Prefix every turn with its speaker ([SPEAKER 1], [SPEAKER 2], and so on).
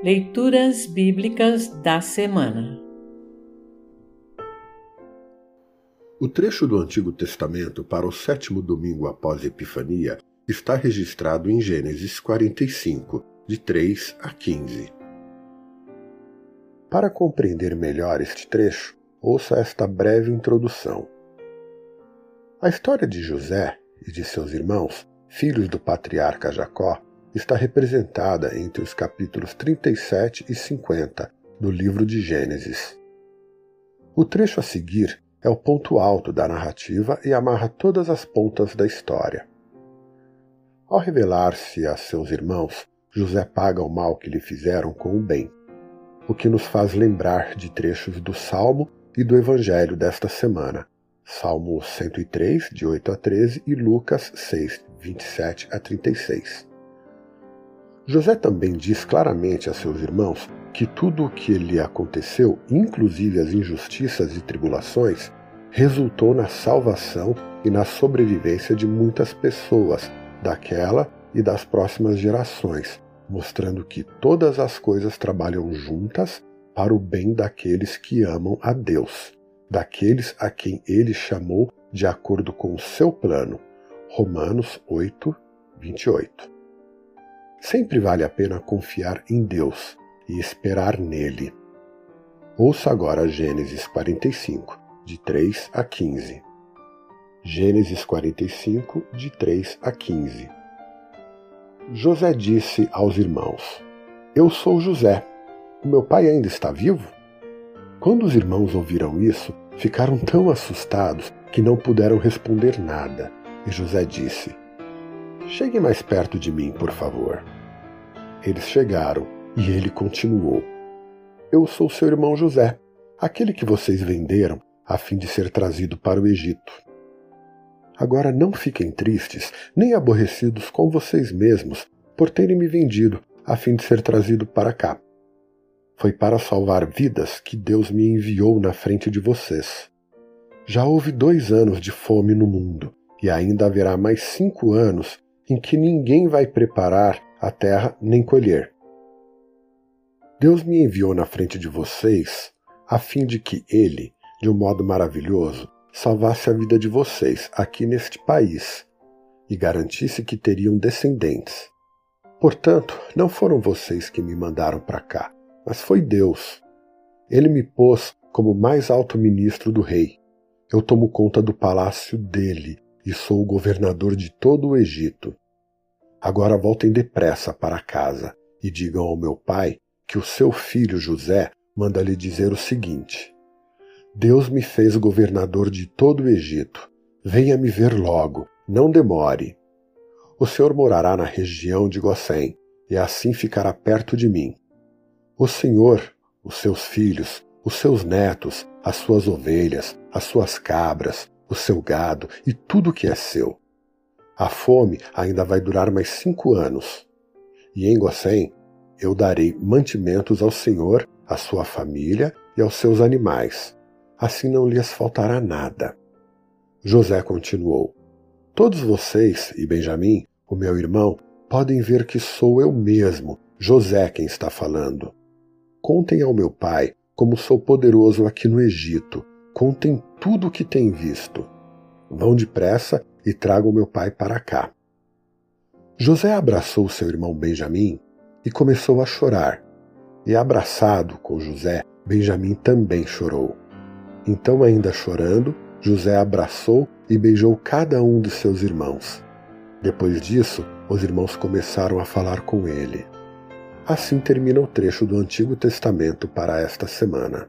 [SPEAKER 1] Leituras Bíblicas da Semana
[SPEAKER 2] O trecho do Antigo Testamento para o sétimo domingo após Epifania está registrado em Gênesis 45, de 3 a 15. Para compreender melhor este trecho, ouça esta breve introdução. A história de José e de seus irmãos, filhos do patriarca Jacó, está representada entre os capítulos 37 e 50 do livro de Gênesis. O trecho a seguir é o ponto alto da narrativa e amarra todas as pontas da história. Ao revelar-se a seus irmãos, José paga o mal que lhe fizeram com o bem, o que nos faz lembrar de trechos do Salmo e do Evangelho desta semana, Salmo 103, de 8 a 13 e Lucas 6, 27 a 36. José também diz claramente a seus irmãos que tudo o que lhe aconteceu, inclusive as injustiças e tribulações, resultou na salvação e na sobrevivência de muitas pessoas, daquela e das próximas gerações, mostrando que todas as coisas trabalham juntas para o bem daqueles que amam a Deus, daqueles a quem ele chamou de acordo com o seu plano. Romanos 8, 28. Sempre vale a pena confiar em Deus e esperar nele. Ouça agora Gênesis 45, de 3 a 15. Gênesis 45, de 3 a 15. José disse aos irmãos: Eu sou José. O meu pai ainda está vivo? Quando os irmãos ouviram isso, ficaram tão assustados que não puderam responder nada. E José disse: Chegue mais perto de mim, por favor. Eles chegaram e ele continuou: Eu sou seu irmão José, aquele que vocês venderam a fim de ser trazido para o Egito. Agora não fiquem tristes nem aborrecidos com vocês mesmos por terem me vendido a fim de ser trazido para cá. Foi para salvar vidas que Deus me enviou na frente de vocês. Já houve dois anos de fome no mundo, e ainda haverá mais cinco anos em que ninguém vai preparar a terra nem colher. Deus me enviou na frente de vocês a fim de que Ele, de um modo maravilhoso, salvasse a vida de vocês aqui neste país e garantisse que teriam descendentes. Portanto, não foram vocês que me mandaram para cá, mas foi Deus. Ele me pôs como mais alto ministro do rei. Eu tomo conta do palácio dele e sou o governador de todo o Egito. Agora voltem depressa para casa e digam ao meu pai que o seu filho José manda lhe dizer o seguinte: Deus me fez governador de todo o Egito. Venha me ver logo, não demore. O Senhor morará na região de Gossém, e assim ficará perto de mim. O Senhor, os seus filhos, os seus netos, as suas ovelhas, as suas cabras, o seu gado e tudo que é seu a fome ainda vai durar mais cinco anos. E em Gossém eu darei mantimentos ao Senhor, à sua família e aos seus animais. Assim não lhes faltará nada. José continuou: Todos vocês e Benjamim, o meu irmão, podem ver que sou eu mesmo, José, quem está falando. Contem ao meu pai como sou poderoso aqui no Egito. Contem tudo o que têm visto. Vão depressa e trago meu pai para cá. José abraçou seu irmão Benjamim e começou a chorar. E abraçado com José, Benjamim também chorou. Então, ainda chorando, José abraçou e beijou cada um de seus irmãos. Depois disso, os irmãos começaram a falar com ele. Assim termina o trecho do Antigo Testamento para esta semana.